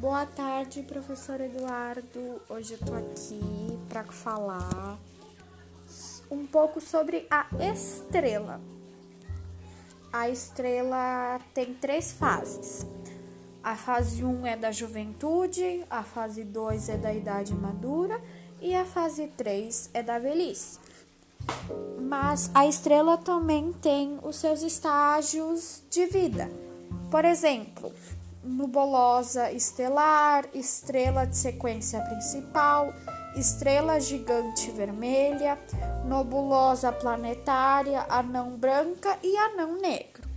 Boa tarde, professor Eduardo. Hoje eu tô aqui para falar um pouco sobre a estrela. A estrela tem três fases. A fase 1 é da juventude, a fase 2 é da idade madura e a fase 3 é da velhice. Mas a estrela também tem os seus estágios de vida. Por exemplo, nubulosa estelar, estrela de sequência principal, estrela gigante vermelha, nebulosa planetária, anão branca e anão negro.